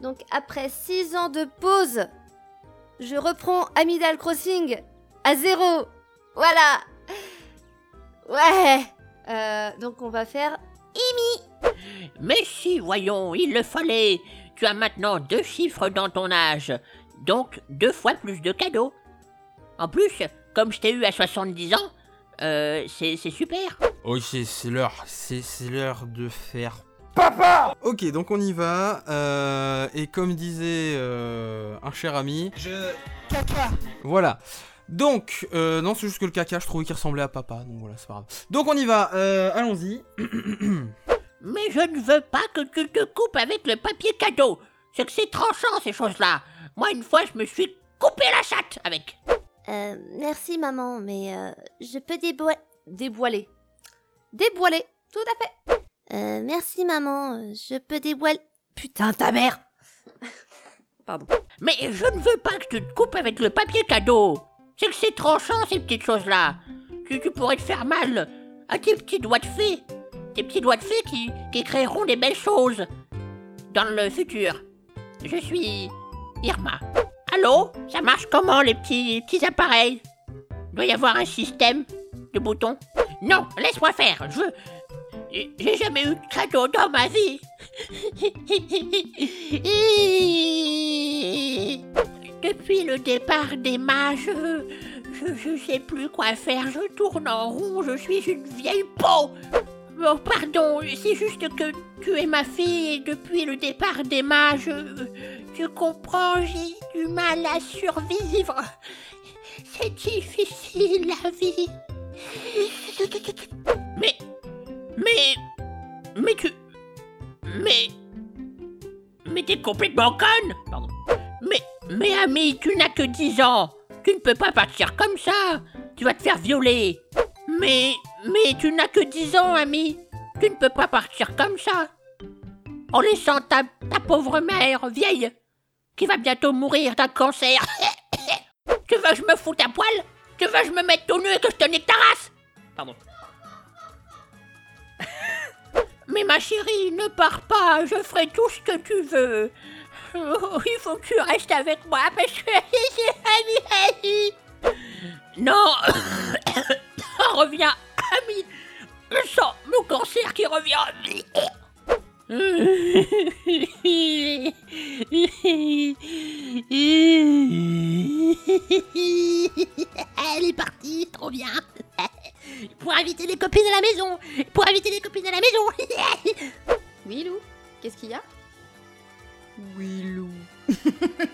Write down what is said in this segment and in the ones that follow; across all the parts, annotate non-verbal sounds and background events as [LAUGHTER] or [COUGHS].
Donc après 6 ans de pause, je reprends Amidal Crossing à zéro. Voilà. Ouais. Euh, donc on va faire Mais si, voyons, il le fallait. Tu as maintenant deux chiffres dans ton âge, donc deux fois plus de cadeaux. En plus, comme je t'ai eu à 70 ans, euh, c'est super. Ok, c'est l'heure, c'est l'heure de faire papa Ok, donc on y va. euh, et comme disait euh, un cher ami, Je. voilà. Donc, euh, non, c'est juste que le caca, je trouvais qu'il ressemblait à papa, donc voilà, c'est pas grave. Donc on y va, euh, allons-y. [CLEARS THROAT] Mais je ne veux pas que tu te coupes avec le papier cadeau. C'est que c'est tranchant ces choses-là. Moi, une fois, je me suis coupé la chatte avec. Euh, merci maman, mais euh, je peux déboiler. Déboiler. Déboiler, tout à fait. Euh, merci maman, euh, je peux déboiler. Putain, ta mère [LAUGHS] Pardon. Mais je ne veux pas que tu te coupes avec le papier cadeau. C'est que c'est tranchant ces petites choses-là. Tu, tu pourrais te faire mal à tes petits doigts de fée. Tes petits doigts de fée qui, qui créeront des belles choses dans le futur. Je suis Irma. Allô? Ça marche comment les petits, petits appareils? Doit y avoir un système de boutons? Non, laisse-moi faire. Je veux. J'ai jamais eu de cadeau dans ma vie. Depuis le départ d'Emma, je, je, je sais plus quoi faire. Je tourne en rond, je suis une vieille peau. Oh, pardon, c'est juste que tu es ma fille et depuis le départ d'Emma, je. Tu comprends, j'ai du mal à survivre. C'est difficile la vie. Mais. Mais. Mais tu. Mais. Mais t'es complètement conne Pardon. Mais. Mais ami, tu n'as que 10 ans Tu ne peux pas partir comme ça Tu vas te faire violer Mais. Mais tu n'as que 10 ans, ami Tu ne peux pas partir comme ça En laissant ta, ta pauvre mère vieille qui va bientôt mourir d'un cancer. [COUGHS] tu veux que je me foute à poil? Tu veux que je me mette tout nu et que je te nique ta race? Pardon. Mais ma chérie, ne pars pas, je ferai tout ce que tu veux. Oh, il faut que tu restes avec moi parce que... [LAUGHS] non [COUGHS] [COUGHS] Reviens, [COUGHS] ami. Je sens mon cancer qui revient [LAUGHS] Elle est partie, trop bien [LAUGHS] Pour inviter les copines à la maison Pour inviter les copines à la maison [LAUGHS] Oui, Lou Qu'est-ce qu'il y a? Oui, Lou.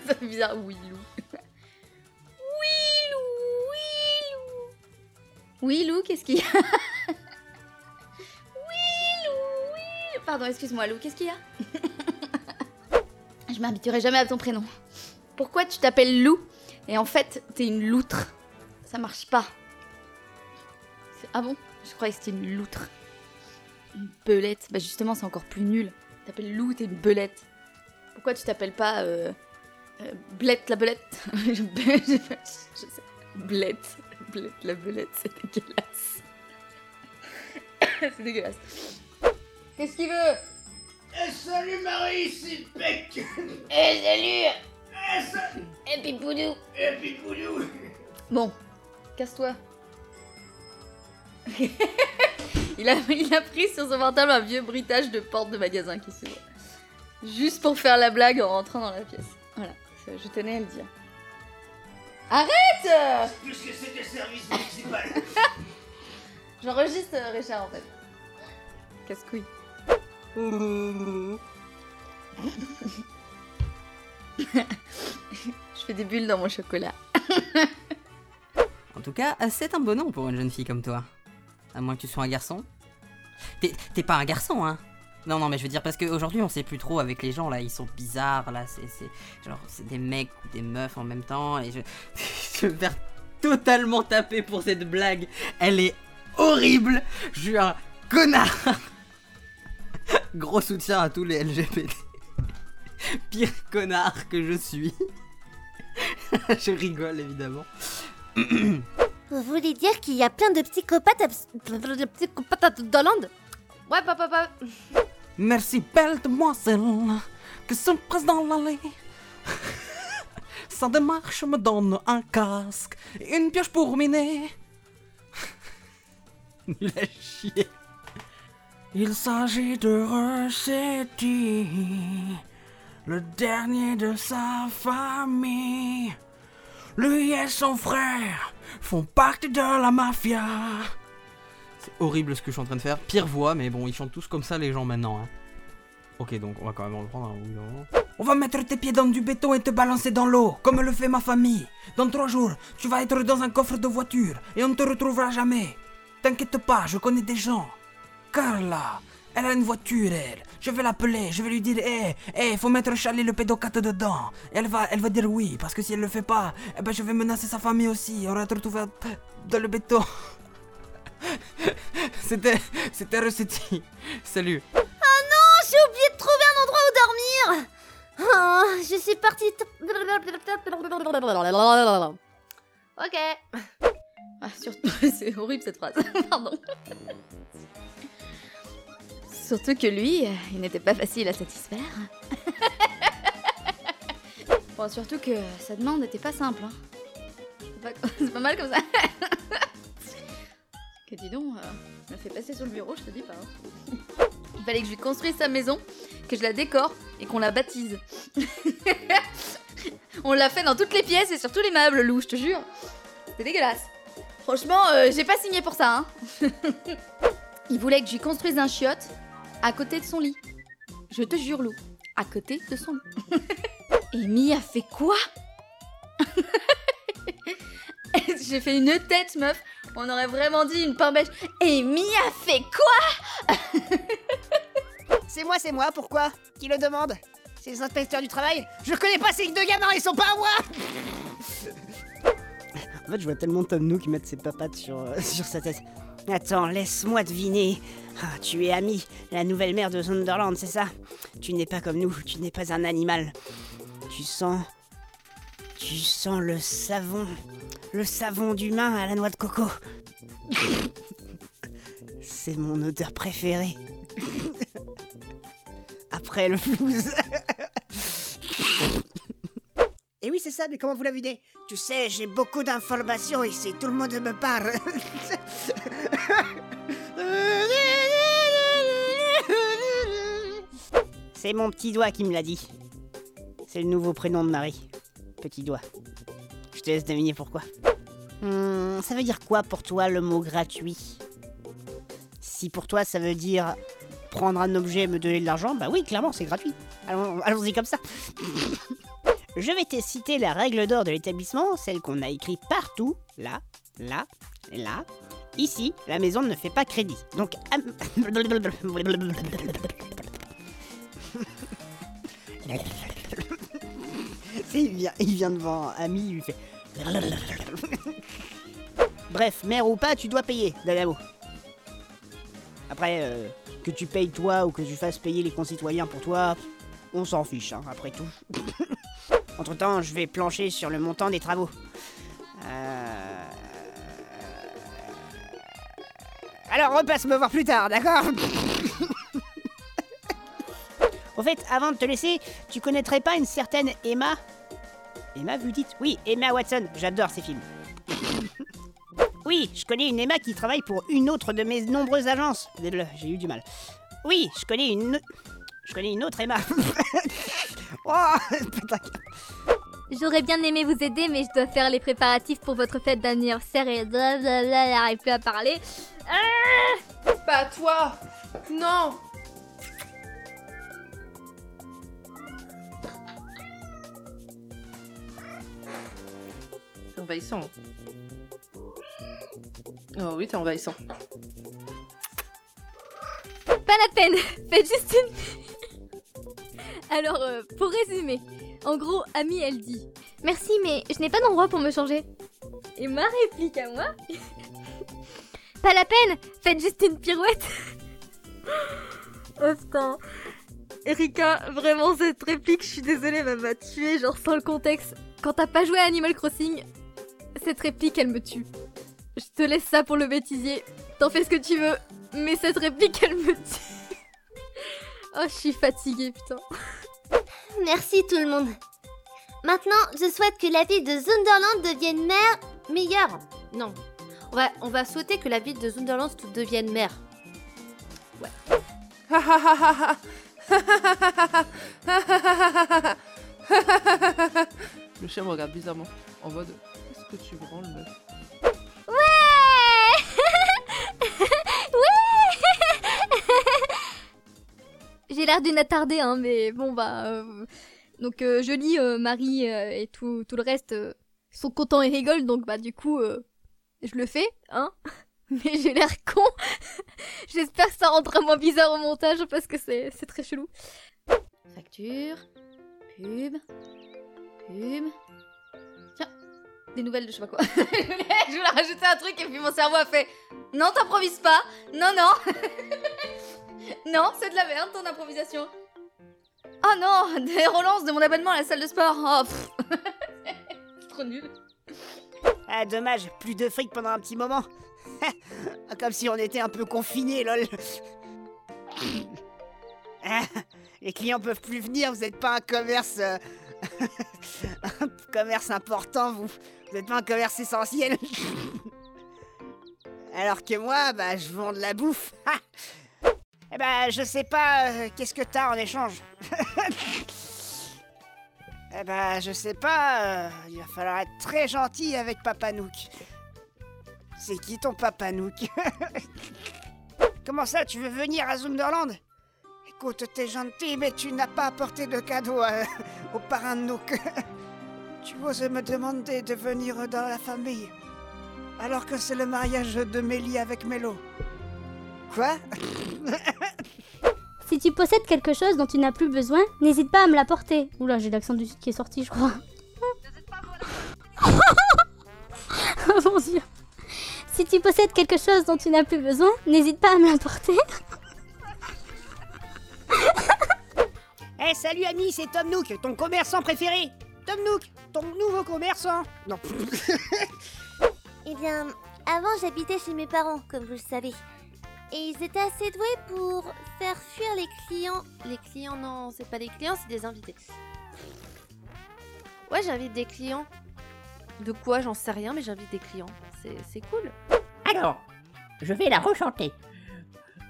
Ça fait bizarre, oui, Lou. Oui, Lou, oui, Lou. Oui, Lou, qu'est-ce qu'il y a? Pardon, excuse-moi, Lou, qu'est-ce qu'il y a [LAUGHS] Je m'habituerai jamais à ton prénom. Pourquoi tu t'appelles Lou et en fait, t'es une loutre? Ça marche pas. Ah bon? Je croyais que c'était une loutre. Une belette. Bah justement, c'est encore plus nul. T'appelles Lou, t'es une belette. Pourquoi tu t'appelles pas euh, euh, Blette la belette? [LAUGHS] Je. Blette. Blette la belette, c'est dégueulasse. [LAUGHS] c'est dégueulasse. Qu'est-ce qu'il veut? Eh, salut Marie, c'est Peck Eh salut Eh, sa- Eh Pipoudou Eh, Pipoudou Bon, casse-toi. [LAUGHS] il, a, il a pris sur son portable un vieux bruitage de porte de magasin qui s'ouvre. Juste pour faire la blague en rentrant dans la pièce. Voilà, je tenais à le dire. Arrête Puisque c'était service municipal [LAUGHS] J'enregistre Richard en fait. Casse-couille. Je fais des bulles dans mon chocolat. En tout cas, c'est un bon nom pour une jeune fille comme toi. À moins que tu sois un garçon. T'es pas un garçon, hein Non, non, mais je veux dire, parce qu'aujourd'hui, on sait plus trop avec les gens, là, ils sont bizarres, là, c'est... Genre, c'est des mecs ou des meufs en même temps, et je... [LAUGHS] je vais totalement taper pour cette blague. Elle est horrible Je suis un connard Gros soutien à tous les LGBT. [LAUGHS] Pire connard que je suis. [LAUGHS] je rigole, évidemment. [COUGHS] Vous voulez dire qu'il y a plein de psychopathes, abs- de psychopathes dans l'Inde Ouais, papa, papa. Merci, belle demoiselle, que se passe dans l'allée. Sa démarche me donne un casque et une pioche pour miner. [LAUGHS] Nul à chier. Il s'agit de Rossetti, le dernier de sa famille. Lui et son frère font partie de la mafia. C'est horrible ce que je suis en train de faire. Pire voix, mais bon, ils chantent tous comme ça les gens maintenant. hein. Ok, donc on va quand même en prendre un non. On va mettre tes pieds dans du béton et te balancer dans l'eau, comme le fait ma famille. Dans trois jours, tu vas être dans un coffre de voiture et on ne te retrouvera jamais. T'inquiète pas, je connais des gens. Carla, elle a une voiture, elle. Je vais l'appeler, je vais lui dire, hé, hé, faut mettre Charlie le pédocate dedans. Et elle va, elle va dire oui, parce que si elle le fait pas, eh ben je vais menacer sa famille aussi. On va te retrouver dans le béton. [LAUGHS] C'était, c'était Rossetti. Salut. Oh, j'ai oublié de trouver un endroit où dormir Oh, Je suis partie... Ok. Ah, surtout, [LAUGHS] c'est horrible cette phrase. [LAUGHS] Pardon. Surtout que lui, il n'était pas facile à satisfaire. [LAUGHS] bon, surtout que sa demande n'était pas simple. hein. C'est pas, [LAUGHS] c'est pas mal comme ça. [LAUGHS] que dis donc, euh, me fait passer sur le bureau, je te dis pas. hein. Il fallait que je lui construise sa maison, que je la décore et qu'on la baptise. On l'a fait dans toutes les pièces et sur tous les meubles, Lou, je te jure. C'était dégueulasse. Franchement, euh, j'ai pas signé pour ça. Hein. Il voulait que je lui construise un chiotte à côté de son lit. Je te jure, Lou, à côté de son lit. [LAUGHS] Et Mi a fait quoi? [LAUGHS] J'ai fait une tête, meuf. On aurait vraiment dit une pain beige. Et Mi a fait quoi? [LAUGHS] C'est moi, c'est moi, pourquoi? Qui le demande? C'est les inspecteurs du travail Je connais pas ces deux gamins, ils sont pas à moi En fait, je vois tellement Tom Nook mettre ses papates sur, euh, sur sa tête. Attends, laisse-moi deviner. Ah, tu es Ami, la nouvelle mère de Sunderland, c'est ça? Tu n'es pas comme nous, tu n'es pas un animal. Tu sens... Tu sens le savon. Le savon d'humain à la noix de coco. [LAUGHS] C'est mon odeur préférée. [LAUGHS] Après le flouze. [LAUGHS] Et oui, c'est ça, mais comment vous l'avez dit Tu sais, j'ai beaucoup d'informations ici, tout le monde me parle. C'est mon petit doigt qui me l'a dit. C'est le nouveau prénom de Marie. Petit doigt. Je te laisse deviner pourquoi. Hmm, ça veut dire quoi pour toi le mot gratuit? Si pour toi ça veut dire prendre un objet et me donner de l'argent, bah oui, clairement, c'est gratuit. Allons- Allons-y comme ça. [LAUGHS] Je vais te citer la règle d'or de l'établissement, celle qu'on a écrite partout, là, là, là. Ici, la maison ne fait pas crédit. Donc... [LAUGHS] [LAUGHS] il, vient, il vient devant Ami, il lui fait... Bref, mère ou pas, tu dois payer, Dagamo. Après, euh, que tu payes toi ou que tu fasses payer les concitoyens pour toi, on s'en fiche, hein, après tout. [LAUGHS] Entre temps, je vais plancher sur le montant des travaux. Euh... Alors, repasse me voir plus tard, d'accord? Au fait, avant de te laisser, tu connaîtrais pas une certaine Emma? Emma, vous dites? Oui, Emma Watson, j'adore ces films. [LAUGHS] Oui, je connais une Emma qui travaille pour une autre de mes nombreuses agences. Désolé, J'ai eu du mal. Oui, je connais une... Je connais une autre Emma. [LAUGHS] oh, putain. J'aurais bien aimé vous aider, mais je dois faire les préparatifs pour votre fête d'anniversaire et blablabla, j'arrive plus à parler. Ah Pas toi Non envahissant. Oh oui, t'es envahissant. Pas la peine, [LAUGHS] faites juste une... Alors, euh, pour résumer, en gros, Ami, elle dit Merci, mais je n'ai pas d'endroit pour me changer. Et ma réplique à moi? [LAUGHS] Pas la peine, faites juste une pirouette. [LAUGHS] oh putain. Erika, vraiment cette réplique, je suis désolée, elle m'a tué, genre sans le contexte. Quand t'as pas joué à Animal Crossing, cette réplique, elle me tue. Je te laisse ça pour le bêtisier. T'en fais ce que tu veux, mais cette réplique, elle me tue. [LAUGHS] Oh, je suis fatiguée, putain. Merci tout le monde. Maintenant, je souhaite que la ville de Zunderland devienne mère meilleure. Non. On va, on va souhaiter que la ville de Zunderland devienne mère. [LAUGHS] Le chien me regarde bizarrement, en mode Qu'est-ce que tu branles, meuf Ouais [LAUGHS] Ouais [LAUGHS] J'ai l'air d'une attardée, hein, mais bon, bah. euh, Donc, euh, je lis euh, Marie euh, et tout, tout le reste euh, sont contents et rigolent, donc, bah, du coup, euh, je le fais, hein. [LAUGHS] Mais j'ai l'air con. J'espère que ça rendra moins bizarre au montage parce que c'est c'est très chelou. Facture. Pub. Pub. Des nouvelles de je sais pas quoi. [LAUGHS] je voulais rajouter un truc et puis mon cerveau a fait Non, t'improvises pas. Non, non. [LAUGHS] non, c'est de la merde ton improvisation. Oh non, des relances de mon abonnement à la salle de sport. Oh, [LAUGHS] trop nul. Ah, dommage, plus de fric pendant un petit moment. Comme si on était un peu confinés, lol. Ah, Les clients peuvent plus venir, vous n'êtes pas un commerce. euh, un commerce important, vous. Vous n'êtes pas un commerce essentiel. Alors que moi, bah, je vends de la bouffe. [LAUGHS] Eh bah, je sais pas, euh, qu'est-ce que t'as en échange [LAUGHS] Eh bah, je sais pas, euh, il va falloir être très gentil avec Papa Nook. C'est qui ton Papa Nook [LAUGHS] Comment ça, tu veux venir à Zunderland Écoute, t'es gentil, mais tu n'as pas apporté de cadeau à- au parrain de Nook. Tu oses me demander de venir dans la famille, alors que c'est le mariage de Mélie avec Mélo. Quoi? [LAUGHS] Si tu possèdes quelque chose dont tu n'as plus besoin, n'hésite pas à me l'apporter. Oula, j'ai l'accent du sud qui est sorti, je crois. [LAUGHS] oh mon dieu. Si tu possèdes quelque chose dont tu n'as plus besoin, n'hésite pas à me l'apporter. Eh, salut ami, c'est Tom Nook, ton commerçant préféré Tom Nook, ton nouveau commerçant Non, [LAUGHS] Eh bien, avant j'habitais chez mes parents, comme vous le savez. Et ils étaient assez doués pour faire fuir les clients. Les clients, non, c'est pas des clients, c'est des invités. Ouais, j'invite des clients. De quoi, j'en sais rien, mais j'invite des clients. C'est c'est cool. Alors, je vais la rechanter.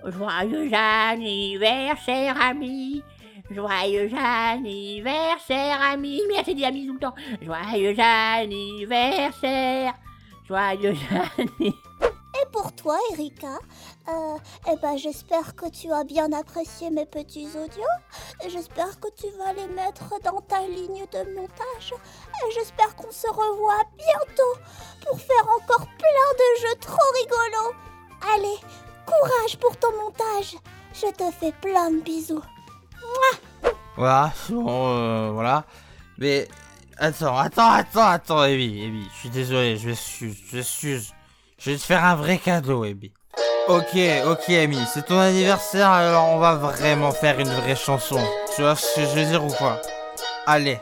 Joyeux anniversaire, ami. Joyeux anniversaire, ami. Mais j'ai dit tout le temps. Joyeux anniversaire. Joyeux anniversaire. Et pour toi, Erika, euh, eh ben, j'espère que tu as bien apprécié mes petits audios. J'espère que tu vas les mettre dans ta ligne de montage. J'espère qu'on se revoit bientôt pour faire encore plein de jeux trop rigolos. Allez, courage pour ton montage. Je te fais plein de bisous. Voilà, bon, euh, voilà. Mais attends, attends, attends, attends, Abby, Abby, je suis désolé, je m'excuse, je m'excuse. Je vais te faire un vrai cadeau, Abby. Ok, ok, Amy, c'est ton anniversaire, alors on va vraiment faire une vraie chanson. Tu vois ce que je veux dire ou quoi Allez.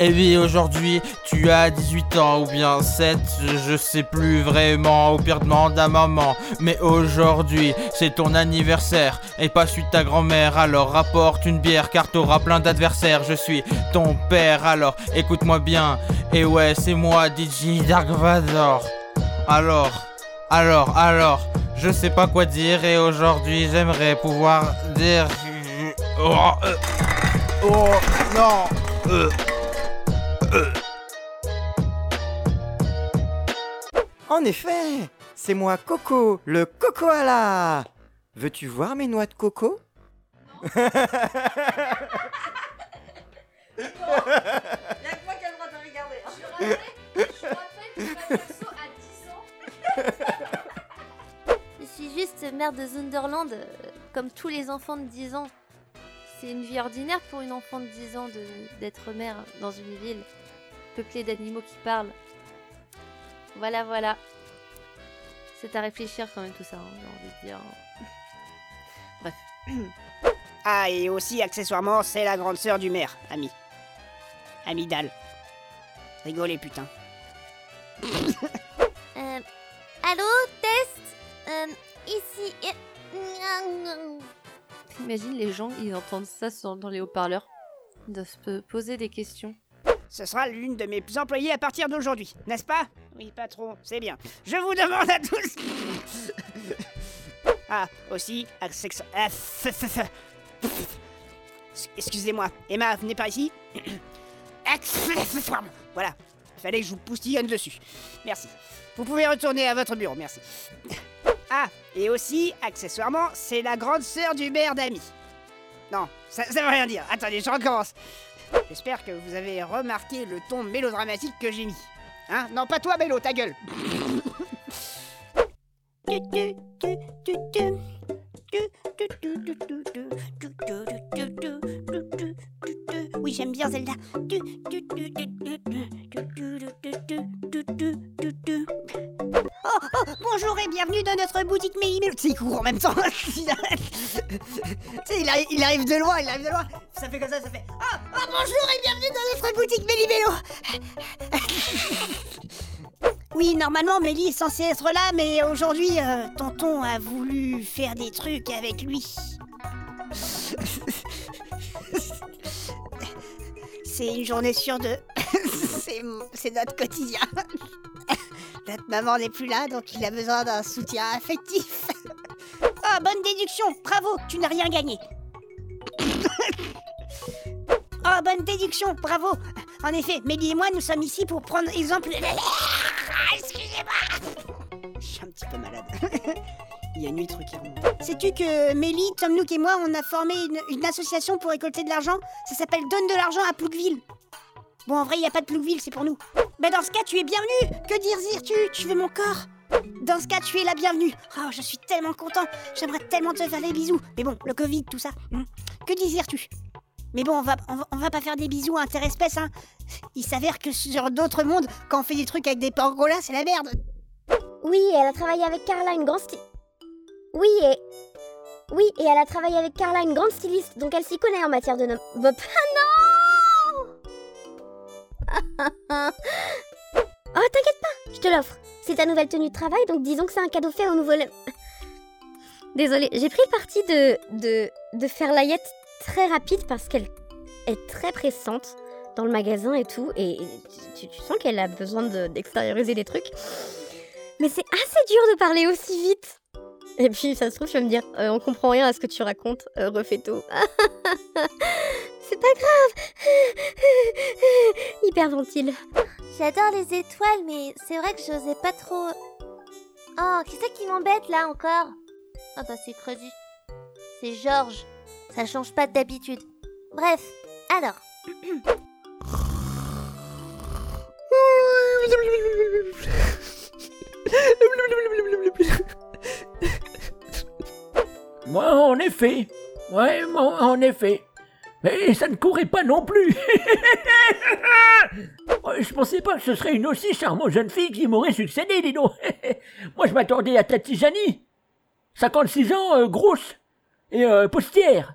Abby, aujourd'hui, tu as 18 ans ou bien 7, je sais plus vraiment, au pire demande à maman. Mais aujourd'hui, c'est ton anniversaire et pas celui de ta grand-mère. Alors rapporte une bière car t'auras plein d'adversaires. Je suis ton père, alors écoute-moi bien. Et ouais, c'est moi, DJ Dark Vador. Alors, alors, alors, je sais pas quoi dire et aujourd'hui j'aimerais pouvoir dire. Oh, euh, oh non. euh. En effet, c'est moi Coco, le cocoala. Veux-tu voir mes noix de coco? [LAUGHS] Je suis juste mère de Zunderland, euh, comme tous les enfants de 10 ans. C'est une vie ordinaire pour une enfant de 10 ans de- d'être mère dans une ville peuplée d'animaux qui parlent. Voilà, voilà. C'est à réfléchir quand même tout ça, hein, j'ai envie de dire. [LAUGHS] Bref. [CLEARS THROAT] Ah, et aussi, accessoirement, c'est la grande sœur du maire, Ami. Amidal. Rigolez, putain. [LAUGHS] Euh, allô, test? Euh, Ici. euh, Imagine les gens, ils entendent ça dans les haut-parleurs. Ils doivent se poser des questions. Ce sera l'une de mes employées à partir d'aujourd'hui, n'est-ce pas? Oui, patron, c'est bien. Je vous demande à tous. [LAUGHS] ah, aussi, Excusez-moi, Emma, venez par ici. [COUGHS] voilà, il fallait que je vous poustillonne dessus. Merci. Vous pouvez retourner à votre bureau, merci. Ah, et aussi, accessoirement, c'est la grande sœur du maire d'Ami. Non, ça, ça veut rien dire. Attendez, je recommence. J'espère que vous avez remarqué le ton mélodramatique que j'ai mis. Hein Non, pas toi, Mélo, ta gueule J'aime bien Zelda. Oh, oh, bonjour et bienvenue dans notre boutique sais, il court en même temps. il arrive, de loin, il arrive de loin. Ça fait comme ça, ça fait. Oh, oh, bonjour et bienvenue dans notre boutique Méli-Mélo. Oui, normalement, Mélie est censée être là, mais aujourd'hui, euh, tonton a voulu faire des trucs avec lui. C'est une journée sur deux. [LAUGHS] C'est- notre quotidien. [LAUGHS] Notre maman n'est plus là, donc il a besoin d'un soutien affectif. [LAUGHS] Ah, bonne déduction Bravo, tu n'as rien gagné. Oh, bonne déduction, bravo En effet, Mélie et moi, nous sommes ici pour prendre exemple... Excusez-moi Je suis un petit peu malade. Il y a une huître qui remonte. Sais-tu que Mélie, Tom Nook et moi, on a formé une, une association pour récolter de l'argent? Ça s'appelle Donne de l'argent à Plouqueville. Bon, en vrai, il n'y a pas de Plouqueville, c'est pour nous. Mais dans ce cas, tu es bienvenue Que désires-tu Tu veux mon corps? Dans ce cas, tu es la bienvenue. Oh, je suis tellement content. J'aimerais tellement te faire des bisous. Mais bon, le Covid, tout ça. hmm. Que désires-tu Mais bon, on va, on va, on va pas faire des bisous interespèces, hein. Il s'avère que sur d'autres mondes, quand on fait des trucs avec des pangolas, c'est la merde. Oui, elle a travaillé avec Carla, une grande styliste. Oui, et. Oui, et elle a travaillé avec Carla, une grande styliste, donc elle s'y connaît en matière de nom. Bah, [LAUGHS] non Oh, t'inquiète pas, je te l'offre. C'est ta nouvelle tenue de travail, donc disons que c'est un cadeau fait au nouveau. Désolée, j'ai pris le parti de, de, de faire l'aillette très rapide parce qu'elle est très pressante dans le magasin et tout, et tu, sens qu'elle a besoin de- d'extérioriser les trucs. Mais c'est assez dur de parler aussi vite. Et puis, ça se trouve, tu vas me dire, euh, on comprend rien à ce que tu racontes, euh, refais tout. [LAUGHS] c'est pas grave. [LAUGHS] Hyperventile. J'adore les étoiles, mais c'est vrai que j'osais pas trop. Oh, qui c'est qui m'embête là encore? Ah bah c'est Crazy. C'est Georges. Ça change pas d'habitude. Bref, alors. [LAUGHS] Moi, en effet. Ouais, moi, en effet. Mais ça ne courait pas non plus. [LAUGHS] Je pensais pas que ce serait une aussi charmante jeune fille qui m'aurait succédé, dis donc. [LAUGHS] Moi, je m'attendais à Tati Jani. 56 ans, euh, grosse et euh, postière.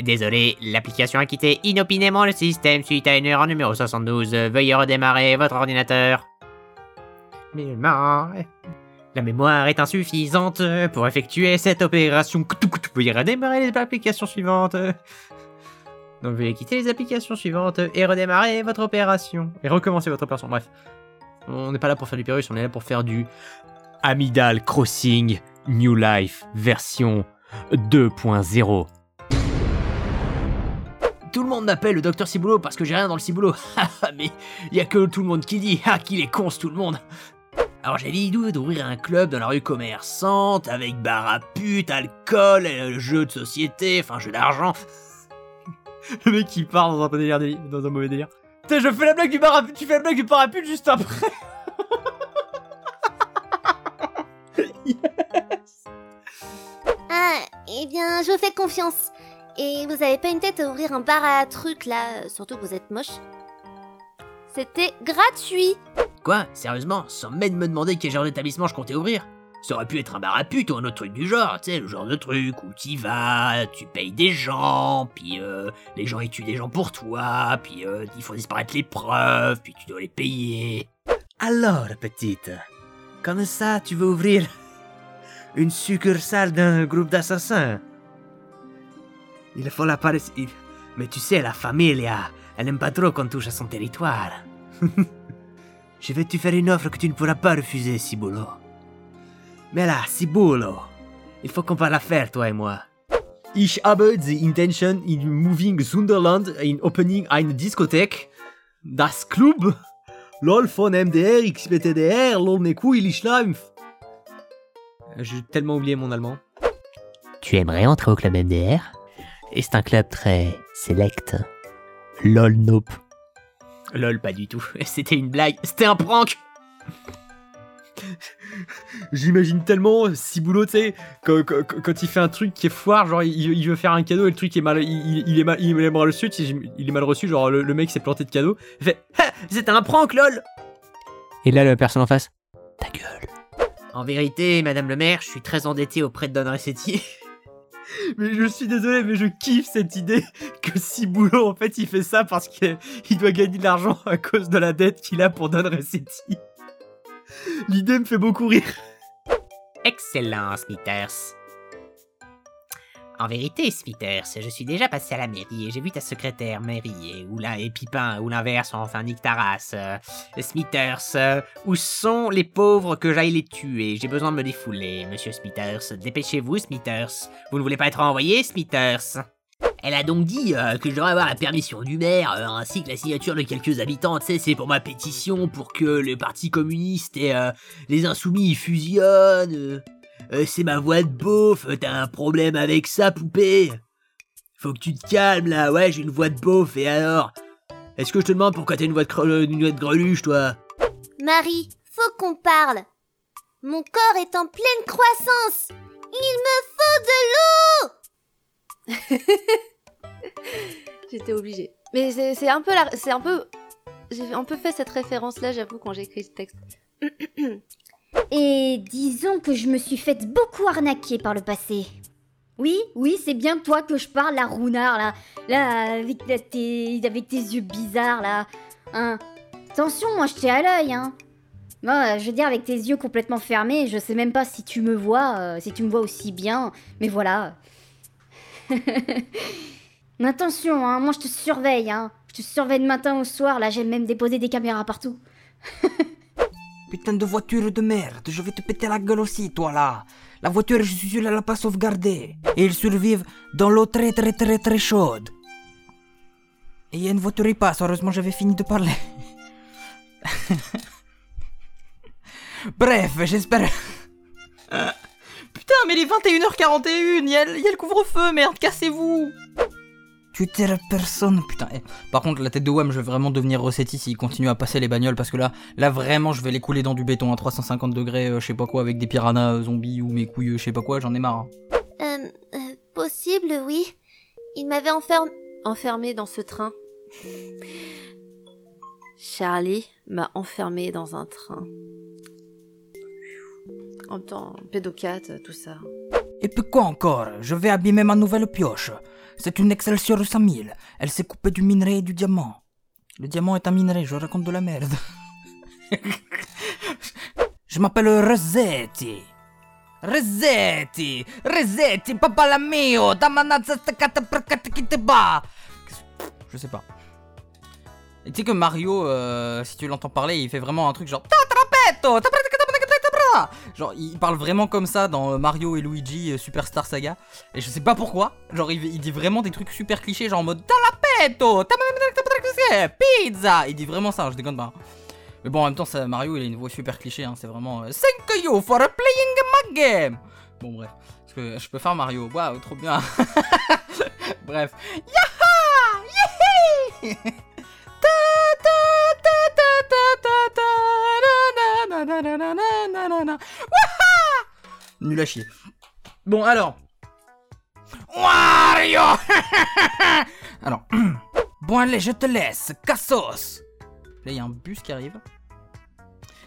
Désolé, l'application a quitté inopinément le système suite à une erreur numéro 72. Veuillez redémarrer votre ordinateur. Mais ma- La mémoire est insuffisante pour effectuer cette opération. Coutou. Veuillez redémarrer les applications suivantes. Donc veuillez quitter les applications suivantes et redémarrer votre opération. Et recommencer votre opération. Bref. On n'est pas là pour faire du Pérus, on est là pour faire du Amidal Crossing New Life version 2.0. Tout le monde m'appelle le docteur Ciboulot parce que j'ai rien dans le ciboulot. [LAUGHS] Mais y a que tout le monde qui dit Ah, qu'il est con tout le monde. Alors j'ai l'idée d'ouvrir un club dans la rue commerçante avec bar à pute, alcool, euh, jeux de société, enfin jeu d'argent. [LAUGHS] Le mec qui part dans un mauvais délire, je fais la blague du bar à tu fais la blague du bar à juste après. [LAUGHS] Ah, eh bien, je vous fais confiance. Et vous avez pas une tête à ouvrir un bar à trucs là, surtout que vous êtes moche. C'était gratuit. Quoi Sérieusement Sans même me demander quel genre d'établissement je comptais ouvrir Ça aurait pu être un bar à pute ou un autre truc du genre, tu sais, le genre de truc où t'y vas, tu payes des gens, puis euh, les gens ils tuent des gens pour toi, puis euh, il faut disparaître les preuves, puis tu dois les payer. Alors, petite, comme ça tu veux ouvrir [LAUGHS] une succursale d'un groupe d'assassins? Il faut la paraître. il- Mais tu sais, la familia, elle n'aime pas trop qu'on touche à son territoire. [LAUGHS] Je vais te faire une offre que tu ne pourras pas refuser, Cibulo. Mais là, Cibulo, il faut qu'on parle affaire, toi et moi. Ich habe the intention in moving Sunderland in opening eine Diskothek. Das Club. LOL von MDR, XBTDR, LOL les schleimf. J'ai tellement oublié mon allemand. Tu aimerais entrer au club MDR Et c'est un club très select. Lol, nope. Lol, pas du tout. [LAUGHS] C'était une blague. C'était un prank J'imagine tellement Ciboulot, tu sais, quand, quand- quand il fait un truc qui est foire, genre il, il veut faire un cadeau et le truc est mal, il, est mal, il est mal reçu, il est mal reçu, genre le, le mec s'est planté de cadeau. Il fait, [LAUGHS] Ah, c'était un prank, lol. Et là, la personne en face Ta gueule. En vérité, madame le maire, je suis très endetté auprès de Don Ressetti. [LAUGHS] Mais je suis désolé, mais je kiffe cette idée que Ciboulot, en fait, il fait ça parce qu'il il doit gagner de l'argent à cause de la dette qu'il a pour Don Ressetti. L'idée me fait beaucoup rire. Excellent, Smithers. En vérité, Smithers, je suis déjà passé à la mairie et j'ai vu ta secrétaire Mary et, ou et Pipin ou l'inverse, enfin nique ta race. Euh, Smithers, euh, où sont les pauvres que j'aille les tuer? J'ai besoin de me défouler, monsieur Smithers. Dépêchez-vous, Smithers. Vous ne voulez pas être envoyé, Smithers elle a donc dit euh, que je devrais avoir la permission du maire, euh, ainsi que la signature de quelques habitants, c'est pour ma pétition, pour que le parti communiste et les insoumis fusionnent. Euh. Euh, c'est ma voix de beauf, euh, t'as un problème avec ça, poupée Faut que tu te calmes là, ouais, j'ai une voix de beauf, et alors? Est-ce que je te demande pourquoi t'as une voix de, une voix de greluche, toi? Marie, faut qu'on parle. Mon corps est en pleine croissance. Il me faut de l'eau. [LAUGHS] J'étais obligée. Mais c'est c'est un peu la... C'est un peu... J'ai un peu fait cette référence-là, j'avoue, quand j'ai écrit ce texte. [CLEARS THROAT] Et disons que je me suis faite beaucoup arnaquer par le passé. Oui, oui, c'est bien toi que je parle, la rounard, là. Là, avec, tes, avec tes yeux bizarres, là. Hein. Attention, moi, je t'ai à l'œil, hein. Moi, je veux dire, avec tes yeux complètement fermés, je sais même pas si tu me vois, euh, si tu me vois aussi bien. Mais voilà. [LAUGHS] Attention, hein, moi, je te surveille, hein. Je te surveille de matin au soir, là, j'aime même déposer des caméras partout. [LAUGHS] Putain de voiture de merde, je vais te péter la gueule aussi, toi là. La voiture, je suis sûr, elle l'a pas sauvegardée. Et ils survivent dans l'eau très très très très chaude. Et il y a une voiture qui passe, heureusement j'avais fini de parler. [LAUGHS] Bref, j'espère. Putain, mais il est 21h41, il y, a il y a le couvre-feu, merde, cassez-vous Tu la personne, putain. eh, Par contre, la tête de Wham, je vais vraiment devenir Rossetti s'il continue à passer les bagnoles parce que là, là vraiment, je vais les couler dans du béton à 350 degrés, euh, je sais pas quoi, avec des piranhas euh, zombies ou mes couilles, euh, je sais pas quoi, j'en ai marre. hein. Euh, possible, oui. Il m'avait enfermé. Enfermé dans ce train. Charlie m'a enfermé dans un train. En même temps, pédocate, tout ça. Et puis quoi encore? Je vais abîmer ma nouvelle pioche. C'est une Excelsior 5000. Elle s'est coupée du minerai et du diamant. Le diamant est un minerai, je raconte de la merde. [LAUGHS] je m'appelle Rossetti. Rossetti Rossetti, papa la mio Je sais pas. Et tu sais que Mario, euh, si tu l'entends parler, il fait vraiment un truc genre Genre, il parle vraiment comme ça dans euh, Mario et Luigi euh, Superstar Saga. Et je sais pas pourquoi. Genre, il, dit vraiment des trucs super clichés, genre en mode Talapetto Pizza Il dit vraiment ça, je déconne pas. Mais bon, en même temps, Mario, il a une voix super cliché, hein, c'est vraiment euh, Thank you for playing my game Bon, bref. Parce que je peux faire Mario. Waouh, trop bien. [LAUGHS] bref. Yaha Yéhi [LAUGHS] Nul à chier. Bon, alors. Wario [LAUGHS] Alors. [CLEARS THROAT] bon, allez, je te laisse. Cassos Là, il y a un bus qui arrive.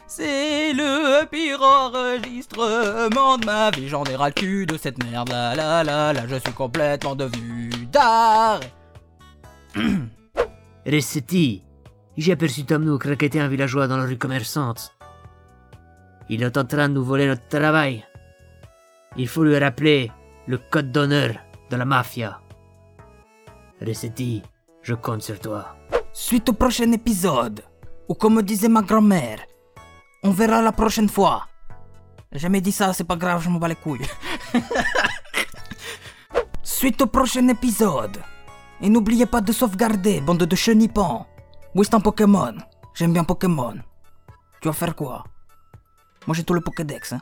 C'est le pire enregistrement de ma vie. J'en ai ras le cul de cette merde. Là, là, là, là, je suis complètement devenu d'art. [CLEARS THROAT] Restetti, j'ai aperçu Tom Nook raqueter un villageois dans la rue commerçante. Il est en train de nous voler notre travail. Il faut lui rappeler le code d'honneur de la mafia. Recetti, je compte sur toi. Suite au prochain épisode, ou comme disait ma grand-mère, on verra la prochaine fois. J'ai jamais dit ça, c'est pas grave, je m'en bats les couilles. [LAUGHS] Suite au prochain épisode. Et n'oubliez pas de sauvegarder, bande de chenipans. Où est un Pokémon? J'aime bien Pokémon. Tu vas faire quoi? Moi j'ai tout le Pokédex, hein.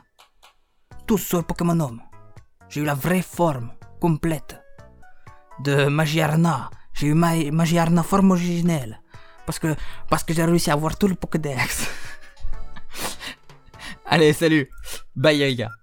Tous sur Pokémon Homme. J'ai eu la vraie forme, complète. De Magiarna. J'ai eu ma Magiarna forme originelle. Parce que, parce que j'ai réussi à avoir tout le Pokédex. [LAUGHS] Allez, salut. Bye, les gars.